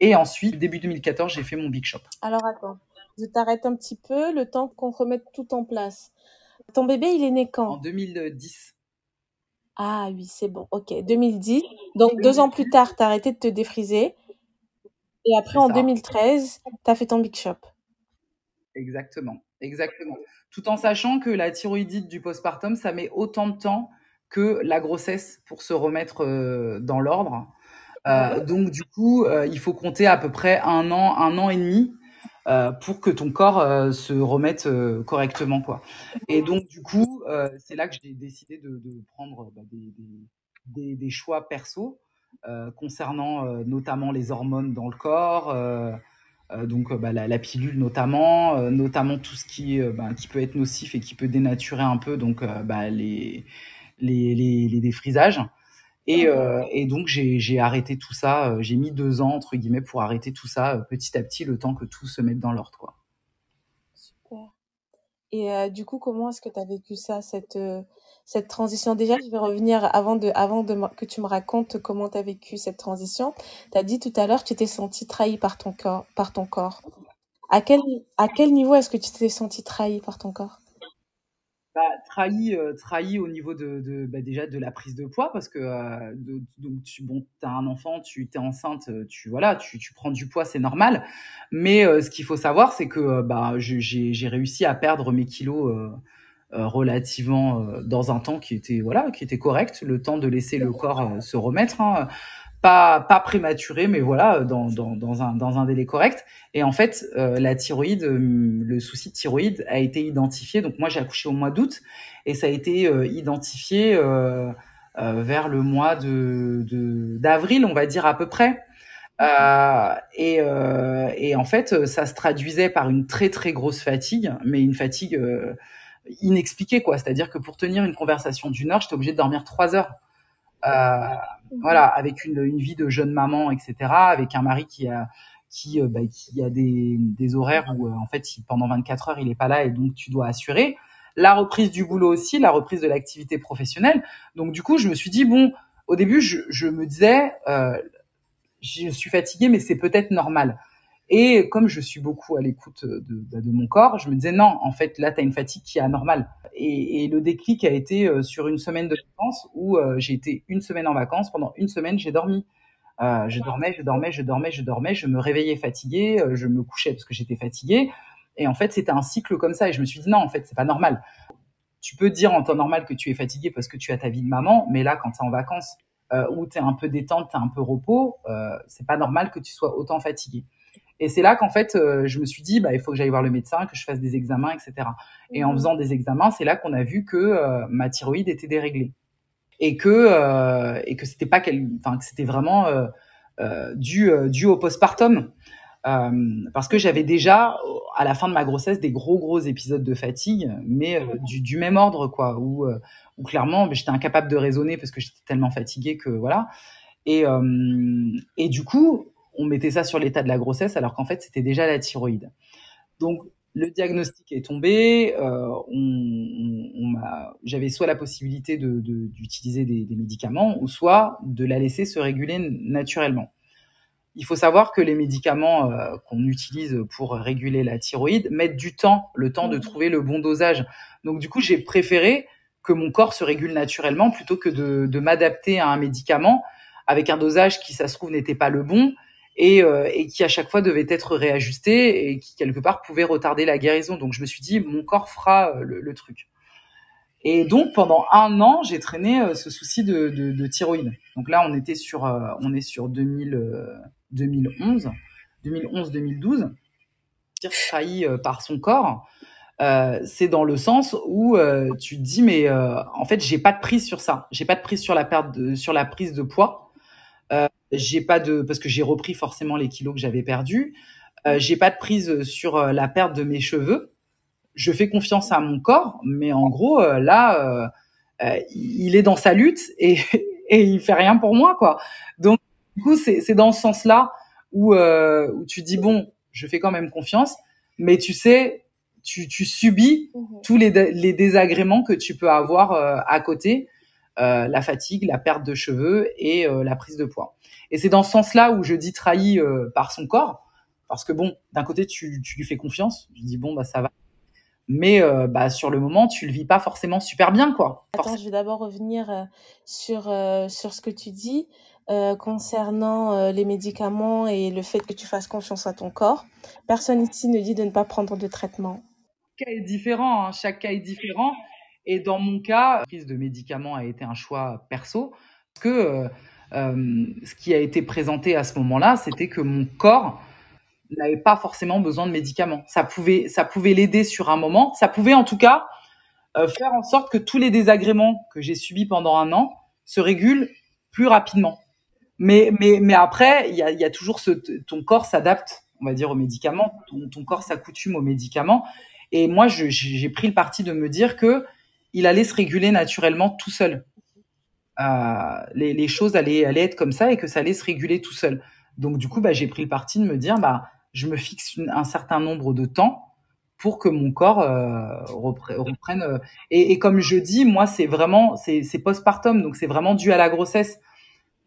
Et ensuite, début 2014, j'ai fait mon Big Shop. Alors attends, je t'arrête un petit peu, le temps qu'on remette tout en place. Ton bébé, il est né quand? En 2010. Ah oui, c'est bon. Ok, 2010. Donc deux ans plus tard, tu as arrêté de te défriser. Et après, en 2013, tu as fait ton Big Shop. Exactement, exactement. Tout en sachant que la thyroïdite du postpartum, ça met autant de temps que la grossesse pour se remettre euh, dans l'ordre. Euh, donc du coup, euh, il faut compter à peu près un an, un an et demi pour que ton corps se remette correctement quoi. Et donc du coup, c'est là que j'ai décidé de, de prendre bah, des, des, des, choix perso concernant notamment les hormones dans le corps. donc bah, la, la, pilule notamment, notamment tout ce qui, bah, qui peut être nocif et qui peut dénaturer un peu donc bah, les, les, les, les défrisages. Et, euh, et donc j'ai arrêté tout ça. Euh, j'ai mis deux ans entre guillemets pour arrêter tout ça euh, petit à petit, le temps que tout se mette dans l'ordre, quoi. Et euh, du coup, comment est-ce que tu as vécu ça, cette cette transition? Déjà, je vais revenir avant que tu me racontes comment tu as vécu cette transition. Tu as dit tout à l'heure que tu t'es senti trahi par ton corps, par ton corps. À quel à quel niveau est-ce que tu t'es senti trahi par ton corps? Bah, trahi, euh, trahi au niveau de, de bah, déjà de la prise de poids parce que euh, donc tu bon as un enfant, tu es enceinte, euh, tu voilà, tu, tu prends du poids, c'est normal. Mais ce qu'il faut savoir, c'est que bah j'ai réussi à perdre mes kilos relativement dans un temps qui était voilà qui était correct, le temps de laisser le corps se remettre. Hein pas pas prématuré, mais voilà, dans, dans, dans, un, dans un délai correct. Et en fait, euh, la thyroïde, euh, le souci de thyroïde a été identifié. Donc moi, j'ai accouché au mois d'août et ça a été euh, identifié euh, vers le mois de d'avril, on va dire à peu près. et, et en fait, ça se traduisait par une très très grosse fatigue, mais une fatigue inexpliquée quoi. C'est-à-dire que pour tenir une conversation d'une heure, j'étais obligée de dormir trois heures. Euh, voilà, avec une, une, vie de jeune maman, etc., avec un mari qui a qui, euh, bah, qui a des, des horaires où euh, en fait pendant 24 heures il est pas là et donc tu dois assurer la reprise du boulot aussi, la reprise de l'activité professionnelle. Donc du coup je me suis dit bon, au début je, je me disais euh, je suis fatiguée mais c'est peut-être normal. Et comme je suis beaucoup à l'écoute de, bah, de, mon corps, je me disais non, en fait, là, tu as une fatigue qui est anormale. Et, le déclic a été euh, sur une semaine de vacances où euh, j'ai été une semaine en vacances. Pendant une semaine, j'ai dormi. Euh, je dormais, je dormais, je dormais, je dormais. Je me réveillais fatiguée, euh, je me couchais parce que j'étais fatiguée. Et en fait, c'était un cycle comme ça. Et je me suis dit non, en fait, c'est pas normal. Tu peux dire en temps normal que tu es fatiguée parce que tu as ta vie de maman, mais là, quand tu es en vacances, euh, où tu es un peu détente, tu un peu repos, euh, c'est pas normal que tu sois autant fatiguée. Et c'est là qu'en fait, euh, je me suis dit, bah, il faut que j'aille voir le médecin, que je fasse des examens, etc. Et en mhm. faisant des examens, c'est là qu'on a vu que euh, ma thyroïde était déréglée et que euh, et que c'était pas quel, enfin que c'était vraiment dû dû au postpartum. parce que j'avais déjà à la fin de ma grossesse des gros gros épisodes de fatigue, mais du, du, même ordre quoi, où, où clairement j'étais incapable de raisonner parce que j'étais tellement fatiguée que voilà. Et, et du coup, on mettait ça sur l'état de la grossesse alors qu'en fait c'était déjà la thyroïde. Donc le diagnostic est tombé. Euh, on, j'avais soit la possibilité d'utiliser de, des, médicaments, ou soit de la laisser se réguler naturellement. Il faut savoir que les médicaments euh, qu'on utilise pour réguler la thyroïde mettent du temps, le temps de mmh. trouver le bon dosage. Donc du coup, j'ai préféré que mon corps se régule naturellement plutôt que de, de m'adapter à un médicament avec un dosage qui, ça se trouve, n'était pas le bon et, euh, et, qui à chaque fois devait être réajusté et qui quelque part pouvait retarder la guérison. Donc je me suis dit, mon corps fera euh, le, truc. Et donc pendant un an, j'ai traîné euh, ce souci de, de, de, thyroïde. Donc là, on était sur, on est sur 2000, 2011, 2011-2012, trahi par son corps. C'est dans le sens où tu te dis mais en fait j'ai pas de prise sur ça j'ai pas de prise sur la perte sur la prise de poids j'ai pas de parce que j'ai repris forcément les kilos que j'avais perdus j'ai pas de prise sur la perte de mes cheveux. Je fais confiance à mon corps mais en gros là il est dans sa lutte et et il fait rien pour moi quoi. Donc du coup c'est dans ce sens là où où tu dis bon je fais quand même confiance mais tu sais tu, tu subis mhm. tous les, les, désagréments que tu peux avoir euh, à côté, euh, la fatigue, la perte de cheveux et euh, la prise de poids. Et c'est dans ce sens-là où je dis trahi euh, par son corps, parce que bon, d'un côté tu, tu lui fais confiance, tu dis bon bah ça va, mais bah sur le moment tu le vis pas forcément super bien quoi. Attends, je vais d'abord revenir sur sur ce que tu dis. Euh, concernant les médicaments et le fait que tu fasses confiance à ton corps. Personne ici ne dit de ne pas prendre de traitement cas est différent, hein? chaque cas est différent. Et dans mon cas, la prise de médicaments a été un choix perso, parce que euh, euh, ce qui a été présenté à ce moment-là, c'était que mon corps n'avait pas forcément besoin de médicaments. Ça pouvait, ça pouvait l'aider sur un moment. Ça pouvait en tout cas euh, faire en sorte que tous les désagréments que j'ai subis pendant un an se régulent plus rapidement. Mais, mais, mais après, il y a, toujours ce, ton corps s'adapte, on va dire, aux médicaments. Ton corps s'accoutume aux médicaments. Et moi, j'ai pris le parti de me dire que il allait se réguler naturellement tout seul. Euh, les, choses allaient, être comme ça et que ça allait se réguler tout seul. Donc du coup, bah, j'ai pris le parti de me dire, bah, je me fixe un certain nombre de temps pour que mon corps euh, reprenne. Euh, et, comme je dis, moi, c'est vraiment, c'est postpartum, donc c'est vraiment dû à la grossesse.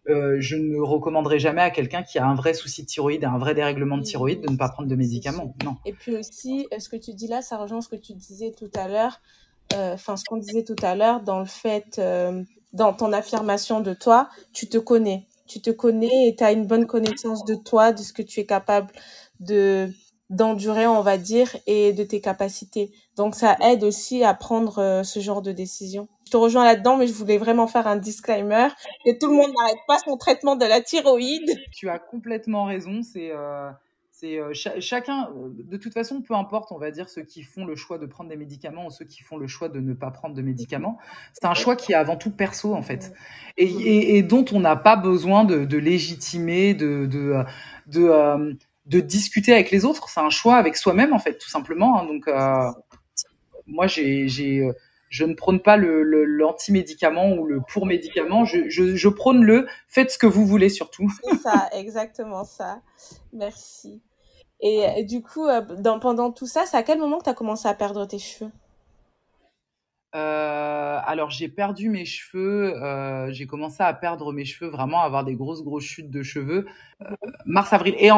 Je ne recommanderais jamais à quelqu'un qui a un vrai souci de thyroïde, un vrai dérèglement de thyroïde, de ne pas prendre de médicaments. Non. Et puis aussi, ce que tu dis là, ça rejoint ce que tu disais tout à l'heure, enfin ce qu'on disait tout à l'heure dans le fait, dans ton affirmation de toi, tu te connais. Tu te connais et tu as une bonne connaissance de toi, de ce que tu es capable de d'endurer, on va dire, et de tes capacités. Donc ça aide aussi à prendre ce genre de décision te rejoins là-dedans, mais je voulais vraiment faire un disclaimer que tout le monde n'arrête pas son traitement de la thyroïde. Tu as complètement raison. C'est euh, c'est euh, chacun, euh, de toute façon, peu importe, on va dire ceux qui font le choix de prendre des médicaments ou ceux qui font le choix de ne pas prendre de médicaments. C'est un choix qui est avant tout perso en fait, et, et, dont on n'a pas besoin de, de légitimer, de de, de, de discuter avec les autres. C'est un choix avec soi-même en fait, tout simplement. Hein. Donc moi j'ai je ne prône pas le, l'anti-médicament ou le pour médicament. Je, je, je, prône le faites ce que vous voulez surtout. C'est ça, exactement ça. Merci. Et, du coup, euh, pendant tout ça, c'est à quel moment que tu as commencé à perdre tes cheveux? Euh, alors j'ai perdu mes cheveux, euh, j'ai commencé à perdre mes cheveux, vraiment à avoir des grosses grosses chutes de cheveux, mars avril. Et,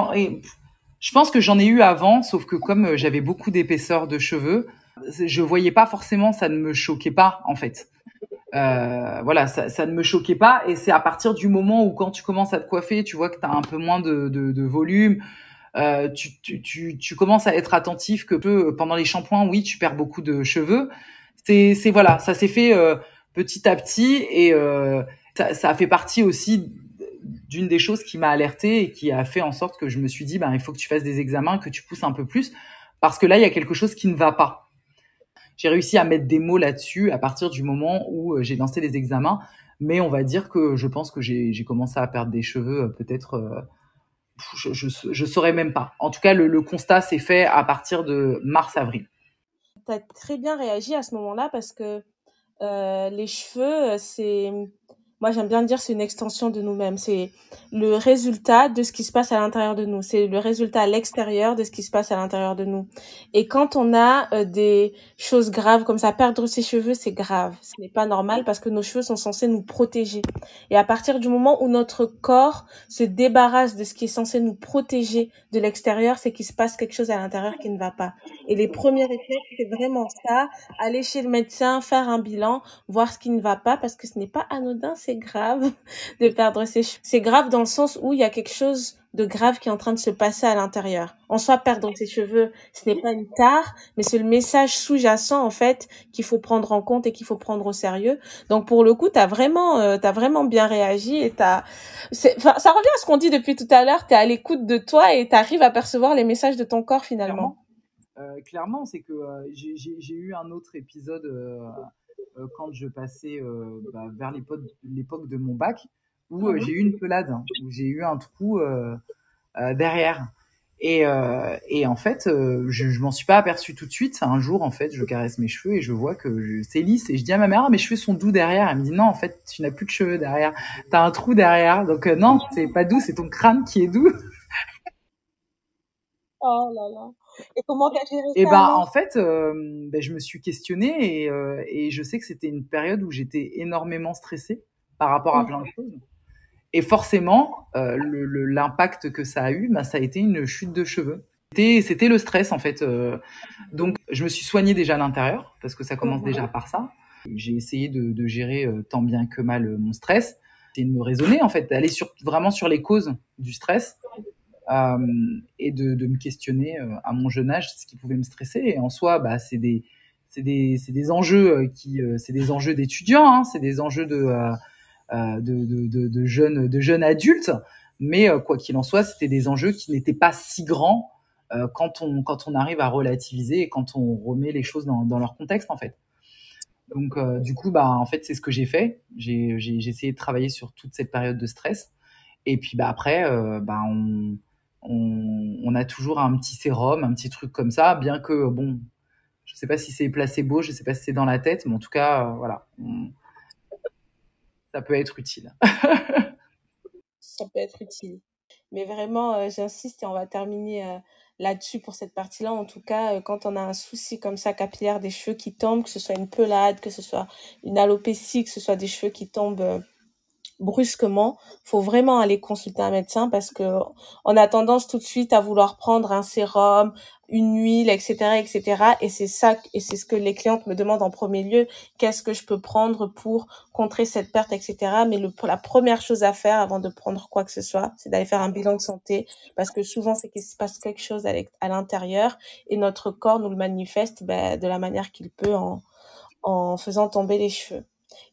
je pense que j'en ai eu avant, sauf que comme j'avais beaucoup d'épaisseur de cheveux, je voyais pas forcément, ça ne me choquait pas en fait. Voilà, ça, ne me choquait pas. Et c'est à partir du moment où quand tu commences à te coiffer, tu vois que tu as un peu moins de volume, euh, tu, commences à être attentif que peu, pendant les shampoings, oui, tu perds beaucoup de cheveux. C'est, voilà, ça s'est fait euh, petit à petit et euh, ça, fait partie aussi d'une des choses qui m'a alerté et qui a fait en sorte que je me suis dit, ben, il faut que tu fasses des examens, que tu pousses un peu plus, parce que là, il y a quelque chose qui ne va pas j'ai réussi à mettre des mots là-dessus à partir du moment où euh, j'ai lancé les examens. Mais on va dire que je pense que j'ai commencé à perdre des cheveux euh, peut-être, euh, je, je, saurais même pas. En tout cas, le, constat s'est fait à partir de mars-avril. Tu as très bien réagi à ce moment-là parce que euh, les cheveux, c'est moi j'aime bien dire c'est une extension de nous-mêmes. C'est le résultat de ce qui se passe à l'intérieur de nous. C'est le résultat à l'extérieur de ce qui se passe à l'intérieur de nous. Et quand on a euh, des choses graves comme ça, perdre ses cheveux, c'est grave. Ce n'est pas normal parce que nos cheveux sont censés nous protéger. Et à partir du moment où notre corps se débarrasse de ce qui est censé nous protéger de l'extérieur, c'est qu'il se passe quelque chose à l'intérieur qui ne va pas. Et les premiers effets, c'est vraiment ça. Aller chez le médecin, faire un bilan, voir ce qui ne va pas parce que ce n'est pas anodin, c'est grave de perdre ses cheveux. C'est grave dans le sens où il y a quelque chose de grave qui est en train de se passer à l'intérieur. En soi, perdre ses cheveux, ce n'est pas une tare, mais c'est le message sous-jacent en fait qu'il faut prendre en compte et qu'il faut prendre au sérieux. Donc pour le coup, t'as vraiment, euh, t'as vraiment bien réagi et t'as, ça revient à ce qu'on dit depuis tout à l'heure. T'es à l'écoute de toi et t'arrives à percevoir les messages de ton corps finalement. Clairement, euh, c'est que euh, j'ai eu un autre épisode quand je passais bah, vers l'époque de mon bac où euh, j'ai eu une pelade, hein, où j'ai eu un trou euh, euh, derrière. Et, et, en fait, je, je m'en suis pas aperçu tout de suite. Un jour, en fait, je caresse mes cheveux et je vois que c'est lisse. Et je dis à ma mère, ah, mes cheveux sont doux derrière. Elle me dit, non, en fait, tu n'as plus de cheveux derrière. Tu as un trou derrière. Donc, non, c'est pas doux, c'est ton crâne qui est doux. Oh là là. Et comment t'as géré et ça ben, en fait, ben, je me suis questionnée et, et je sais que c'était une période où j'étais énormément stressée par rapport à mmh. plein de choses. Et forcément, euh, l'impact que ça a eu, bah, ça a été une chute de cheveux. C'était le stress en fait. Euh. donc je me suis soignée déjà à l'intérieur parce que ça commence déjà par ça. J'ai essayé de, de gérer euh, tant bien que mal euh, mon stress et de me raisonner en fait, d'aller sur, vraiment sur les causes du stress euh, et de, me questionner à mon jeune âge ce qui pouvait me stresser. Et en soi, bah, c'est des des, des enjeux qui c'est des enjeux d'étudiants, hein, c'est des enjeux de euh, de, de, jeunes, de jeunes adultes. Mais euh, quoi qu'il en soit, c'était des enjeux qui n'étaient pas si grands euh, quand on quand on arrive à relativiser et quand on remet les choses dans, leur contexte en fait. Donc du coup bah en fait c'est ce que j'ai fait. J'ai j'ai essayé de travailler sur toute cette période de stress. Et puis bah après bah on, on, a toujours un petit sérum, un petit truc comme ça, bien que bon je sais pas si c'est placebo, je sais pas si c'est dans la tête, mais en tout cas voilà ça peut être utile. ça peut être utile. Mais vraiment, euh, j'insiste et on va terminer euh, là-dessus pour cette partie-là. En tout cas, euh, quand on a un souci comme ça capillaire des cheveux qui tombent, que ce soit une pelade, que ce soit une alopécie, que ce soit des cheveux qui tombent brusquement, faut vraiment aller consulter un médecin parce que on a tendance tout de suite à vouloir prendre un sérum, une huile, etc., etc. Et c'est ça, et c'est ce que les clientes me demandent en premier lieu. Qu'est-ce que je peux prendre pour contrer cette perte, etc. Mais le, la première chose à faire avant de prendre quoi que ce soit, c'est d'aller faire un bilan de santé parce que souvent c'est qu'il se passe quelque chose à l'intérieur et notre corps nous le manifeste ben, de la manière qu'il peut en, en faisant tomber les cheveux.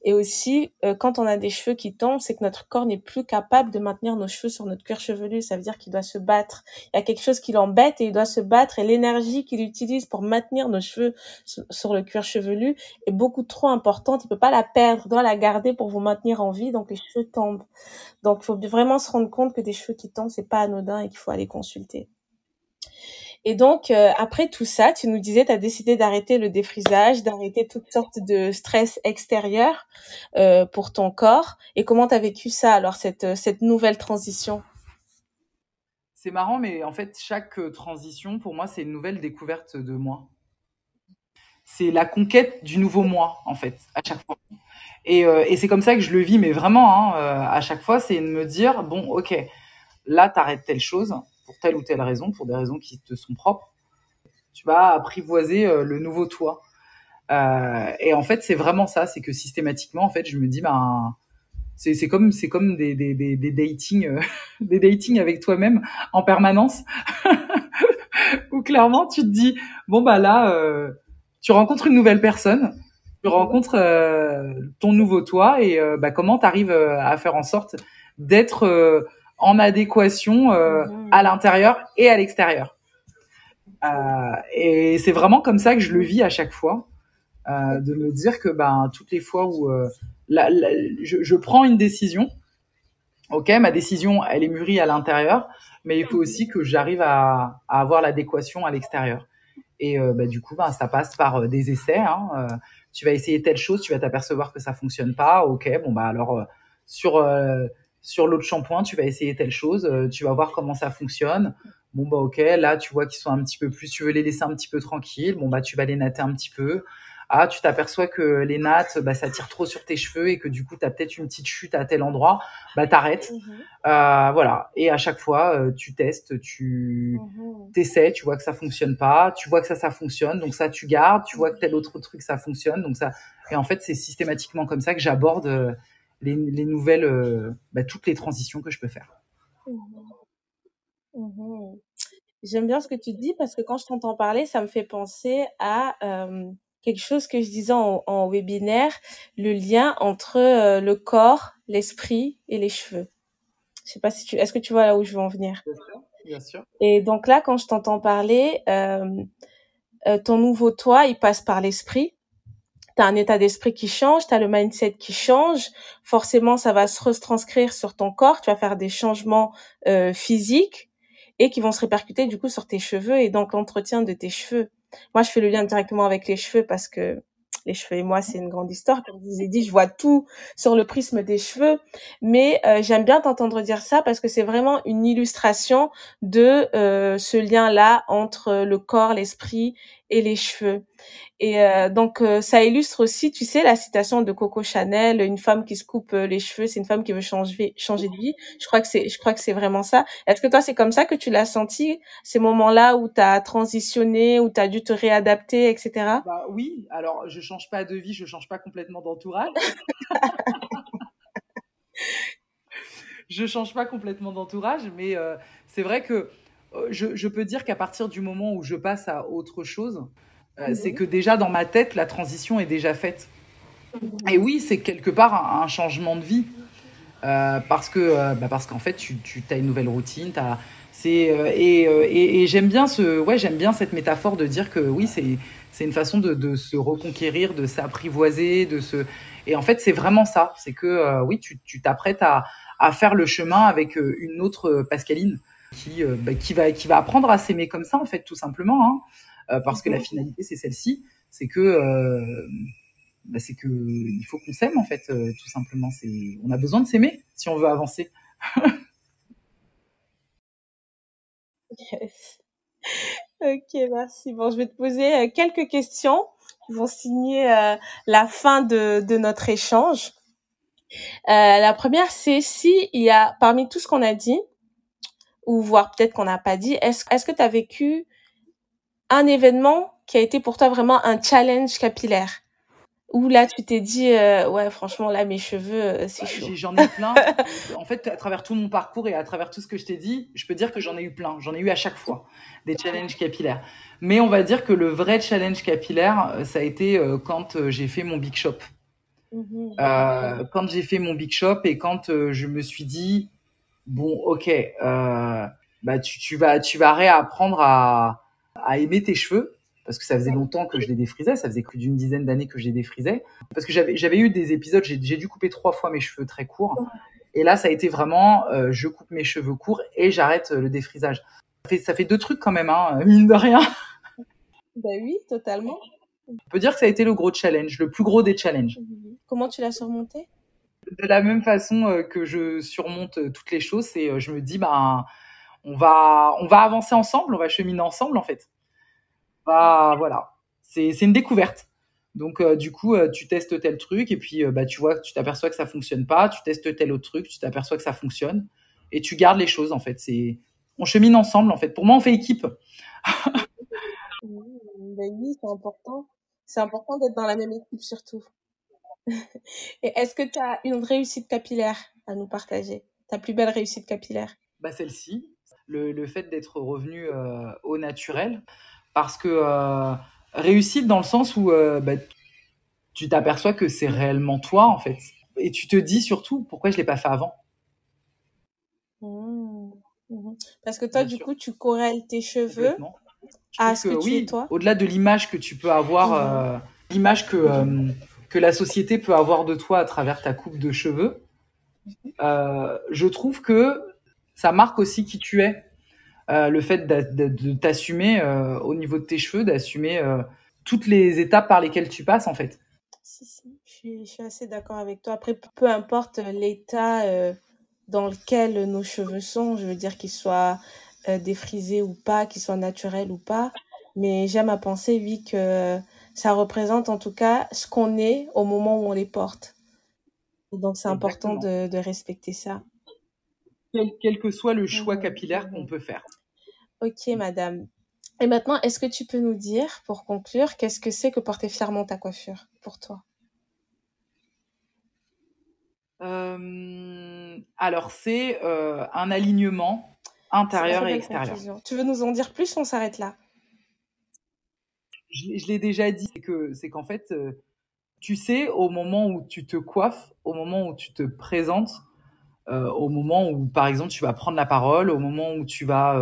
Et aussi, euh, quand on a des cheveux qui tombent, c'est que notre corps n'est plus capable de maintenir nos cheveux sur notre cuir chevelu. Ça veut dire qu'il doit se battre. Il y a quelque chose qui l'embête et il doit se battre. Et l'énergie qu'il utilise pour maintenir nos cheveux sur, le cuir chevelu est beaucoup trop importante. Il peut pas la perdre. Il doit la garder pour vous maintenir en vie. Donc les cheveux tombent. Donc il faut vraiment se rendre compte que des cheveux qui tombent, c'est pas anodin et qu'il faut aller consulter. Et donc, euh, après tout ça, tu nous disais, tu as décidé d'arrêter le défrisage, d'arrêter toutes sortes de stress extérieurs euh, pour ton corps. Et comment tu as vécu ça, alors, cette, euh, cette nouvelle transition? C'est marrant, mais en fait, chaque transition, pour moi, c'est une nouvelle découverte de moi. C'est la conquête du nouveau moi, en fait, à chaque fois. Et, et c'est comme ça que je le vis, mais vraiment, hein, à chaque fois, c'est de me dire, bon, ok, là, t'arrêtes telle chose, telle ou telle raison, pour des raisons qui te sont propres. Tu vas apprivoiser euh, le nouveau toi. Euh, et en fait, c'est vraiment ça, c'est que systématiquement, en fait, je me dis, ben, c'est, comme, c'est comme des, des, des, des dating, euh, des dating avec toi-même en permanence, où clairement tu te dis, bon bah là, tu rencontres une nouvelle personne, tu rencontres ton nouveau toi, et bah comment t'arrives à faire en sorte d'être en adéquation euh, à l'intérieur et à l'extérieur. Euh, et c'est vraiment comme ça que je le vis à chaque fois, euh, de me dire que ben toutes les fois où je, prends une décision, ok, ma décision elle est mûrie à l'intérieur, mais il faut aussi que j'arrive à, avoir l'adéquation à l'extérieur. Et bah, du coup, ben, ça passe par des essais. Hein, tu vas essayer telle chose, tu vas t'apercevoir que ça fonctionne pas. Ok, bon bah alors sur sur l'autre shampoing, tu vas essayer telle chose, tu vas voir comment ça fonctionne. Bon bah ok, là tu vois qu'ils sont un petit peu plus, tu veux les laisser un petit peu tranquilles. Bon bah tu vas les natter un petit peu. Ah, tu t'aperçois que les nattes, bah, ça tire trop sur tes cheveux et que du coup, tu as peut-être une petite chute à tel endroit, bah, t'arrêtes. Mhm. euh, voilà. Et à chaque fois, euh, tu testes, tu mmh. essaies, tu vois que ça fonctionne pas, tu vois que ça, ça fonctionne, donc ça, tu gardes, tu vois que tel autre truc, ça fonctionne, donc ça. Et en fait, c'est systématiquement comme ça que j'aborde euh, les, les, nouvelles, euh, bah, toutes les transitions que je peux faire. Mmh. J'aime bien ce que tu dis parce que quand je t'entends parler, ça me fait penser à quelque chose que je disais en, en webinaire, le lien entre euh, le corps, l'esprit et les cheveux. Je sais pas si tu, est-ce que tu vois là où je veux en venir? Bien sûr. Bien sûr. Et donc là, quand je t'entends parler, euh, euh, ton nouveau toi, il passe par l'esprit. Un état d'esprit qui change, tu as le mindset qui change. Forcément, ça va se retranscrire sur ton corps. Tu vas faire des changements euh, physiques et qui vont se répercuter du coup sur tes cheveux et donc l'entretien de tes cheveux. Moi, je fais le lien directement avec les cheveux parce que les cheveux et moi, c'est une grande histoire. Comme je vous ai dit, je vois tout sur le prisme des cheveux. Mais euh, j'aime bien t'entendre dire ça parce que c'est vraiment une illustration de euh, ce lien-là entre le corps, l'esprit et les cheveux. Et euh, donc euh, ça illustre aussi, tu sais, la citation de Coco Chanel, une femme qui se coupe euh, les cheveux, c'est une femme qui veut changer changer de vie. Je crois que c'est je crois que c'est vraiment ça. Est-ce que toi c'est comme ça que tu l'as senti ces moments-là où tu as transitionné, où tu as dû te réadapter, etc. Bah oui, alors je change pas de vie, je change pas complètement d'entourage. je change pas complètement d'entourage, mais c'est vrai que je, je peux dire qu'à partir du moment où je passe à autre chose, euh, c'est que déjà dans ma tête, la transition est déjà faite. Et oui, c'est quelque part un, changement de vie. Euh, parce que euh, bah parce qu'en fait, tu, tu as une nouvelle routine. As, c'est, et, et, et j'aime bien, ce, ouais, j'aime bien cette métaphore de dire que oui, c'est, c'est une façon de, de se reconquérir, de s'apprivoiser. de se... Et en fait, c'est vraiment ça. C'est que oui, tu, tu t'apprêtes à, à faire le chemin avec une autre Pascaline qui, bah, qui, va, qui va apprendre à s'aimer comme ça, en fait, tout simplement. Hein. Euh, parce que la finalité c'est celle-ci, c'est que euh, bah, c'est que il faut qu'on s'aime en fait, euh, tout simplement. C'est on a besoin de s'aimer si on veut avancer. Ok, merci. Bon, je vais te poser quelques questions qui vont signer la fin de, de notre échange. Euh, la première, c'est si il y a parmi tout ce qu'on a dit, ou voire peut-être qu'on n'a pas dit, est-ce est-ce que tu as vécu un événement qui a été pour toi vraiment un challenge capillaire? Où là tu t'es dit euh, ouais franchement là mes cheveux euh, c'est chaud. J'en ai plein. en fait à travers tout mon parcours et à travers tout ce que je t'ai dit, je peux dire que j'en ai eu plein. J'en ai eu à chaque fois des challenges capillaires. Mais on va dire que le vrai challenge capillaire, euh, ça a été quand j'ai fait mon big shop. Mmh quand j'ai fait mon big shop et quand je me suis dit bon ok bah tu, tu vas tu vas réapprendre à à aimer tes cheveux parce que ça faisait longtemps que je les défrisais, ça faisait plus d'une dizaine d'années que je les défrisais. Parce que j'avais j'avais eu des épisodes, j'ai dû couper trois fois mes cheveux très courts. Et là, ça a été vraiment, euh, je coupe mes cheveux courts et j'arrête euh, le défrisage. Ça fait, ça fait deux trucs quand même, hein, mine de rien. Ben oui, totalement. On peut dire que ça a été le gros challenge, le plus gros des challenges. Comment tu l'as surmonté? De la même façon euh, que je surmonte toutes les choses, c'est je me dis, bah, on va, on va avancer ensemble, on va cheminer ensemble en fait. Bah voilà, c'est une découverte. Donc euh, du coup, euh, tu testes tel truc et puis euh, bah tu vois, tu t'aperçois que ça fonctionne pas, tu testes tel autre truc, tu t'aperçois que ça fonctionne et tu gardes les choses en fait. C'est on chemine ensemble en fait. Pour moi, on fait équipe. Ben oui, c'est important. C'est important d'être dans la même équipe surtout. Et est-ce que tu as une réussite capillaire à nous partager? Ta plus belle réussite capillaire? Bah celle-ci, le, le fait d'être revenu au naturel. Parce que euh, réussite dans le sens où euh, bah, tu t'aperçois que c'est réellement toi en fait. Et tu te dis surtout pourquoi je l'ai pas fait avant? Mmh. Mmh. parce que toi du coup tu corrèles tes cheveux à ce que, tu oui, toi. au-delà de l'image que tu peux avoir mmh. euh, l'image que euh, que la société peut avoir de toi à travers ta coupe de cheveux euh, je trouve que ça marque aussi qui tu es euh, le fait de, t'assumer euh, au niveau de tes cheveux, d'assumer toutes les étapes par lesquelles tu passes en fait. Si, si, je suis, assez d'accord avec toi. Après, peu importe l'état dans lequel nos cheveux sont, je veux dire qu'ils soient défrisés ou pas, qu'ils soient naturels ou pas, mais j'aime à penser, oui, que ça représente en tout cas ce qu'on est au moment où on les porte. Donc c'est important de, de, respecter ça. Quel, quel, que soit le choix mmh capillaire qu'on peut faire. Ok, madame. Et maintenant, est-ce que tu peux nous dire, pour conclure, qu'est-ce que c'est que porter fièrement ta coiffure pour toi? Euh, Alors, c'est euh, un alignement intérieur et extérieur. Tu veux nous en dire plus? On s'arrête là. Je, l'ai déjà dit, c'est que c'est qu'en fait, euh, tu sais, au moment où tu te coiffes, au moment où tu te présentes, au moment où, par exemple, tu vas prendre la parole, au moment où tu vas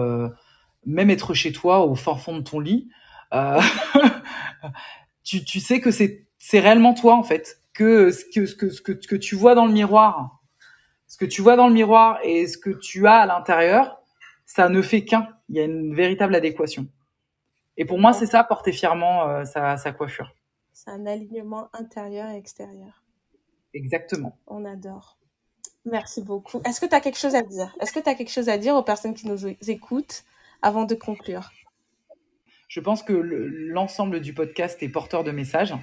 même être chez toi au fin fond de ton lit, euh, tu, sais que c'est réellement toi en fait, que ce que tu vois dans le miroir, ce que tu vois dans le miroir et ce que tu as à l'intérieur, ça ne fait qu'un. Il y a une véritable adéquation. Et pour moi, c'est ça, porter fièrement euh, sa, sa coiffure. C'est un alignement intérieur et extérieur. Exactement. On adore. Merci beaucoup. Est-ce que tu as quelque chose à dire? Est-ce que tu as quelque chose à dire aux personnes qui nous écoutent avant de conclure? Je pense que l'ensemble du podcast est porteur de messages.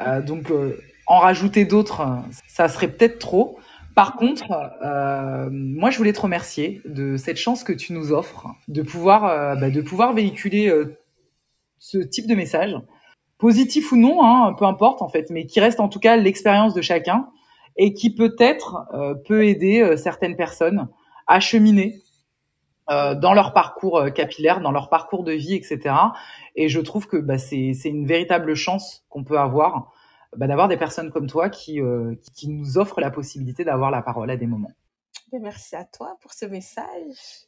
Euh, donc, euh, en rajouter d'autres, ça serait peut-être trop. Par contre, euh, moi, je voulais te remercier de cette chance que tu nous offres de pouvoir, bah, de pouvoir véhiculer ce type de message, positif ou non, hein, peu importe en fait, mais qui reste en tout cas l'expérience de chacun et qui peut-être peut aider certaines personnes à cheminer euh, dans leur parcours euh, capillaire, dans leur parcours de vie, etc. Et je trouve que bah, c'est une véritable chance qu'on peut avoir bah, d'avoir des personnes comme toi qui, euh, qui nous offrent la possibilité d'avoir la parole à des moments. Merci à toi pour ce message.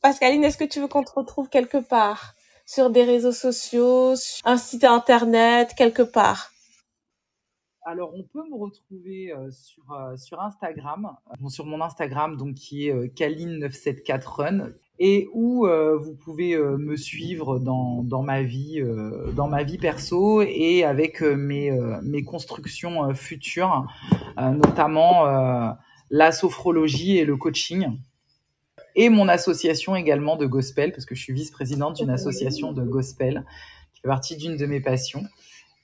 Pascaline, est-ce que tu veux qu'on te retrouve quelque part? Sur des réseaux sociaux, un site internet, quelque part. Alors, on peut me retrouver euh, sur, euh, sur Instagram, euh, sur mon Instagram, donc qui est Kaline974run, et où vous pouvez me suivre dans, dans ma vie, dans ma vie perso et avec mes, mes constructions futures, notamment la sophrologie et le coaching et mon association également de gospel, parce que je suis vice-présidente d'une association de gospel qui fait partie d'une de mes passions.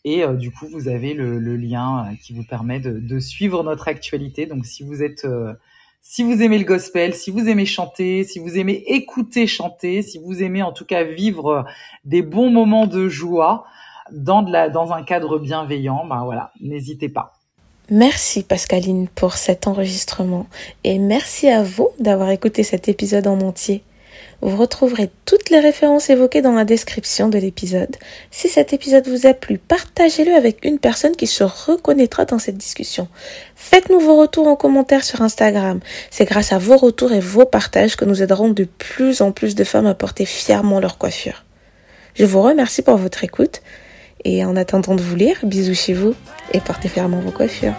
Et euh, du coup, vous avez le, lien euh, qui vous permet de, suivre notre actualité. Donc, si vous êtes, euh, si vous aimez le gospel, si vous aimez chanter, si vous aimez écouter chanter, si vous aimez en tout cas vivre des bons moments de joie dans, de la, dans un cadre bienveillant, ben voilà, n'hésitez pas. Merci Pascaline pour cet enregistrement et merci à vous d'avoir écouté cet épisode en entier. Vous retrouverez toutes les références évoquées dans la description de l'épisode. Si cet épisode vous a plu, partagez-le avec une personne qui se reconnaîtra dans cette discussion. Faites-nous vos retours en commentaire sur Instagram. C'est grâce à vos retours et vos partages que nous aiderons de plus en plus de femmes à porter fièrement leur coiffure. Je vous remercie pour votre écoute et en attendant de vous lire, bisous chez vous et portez fièrement vos coiffures.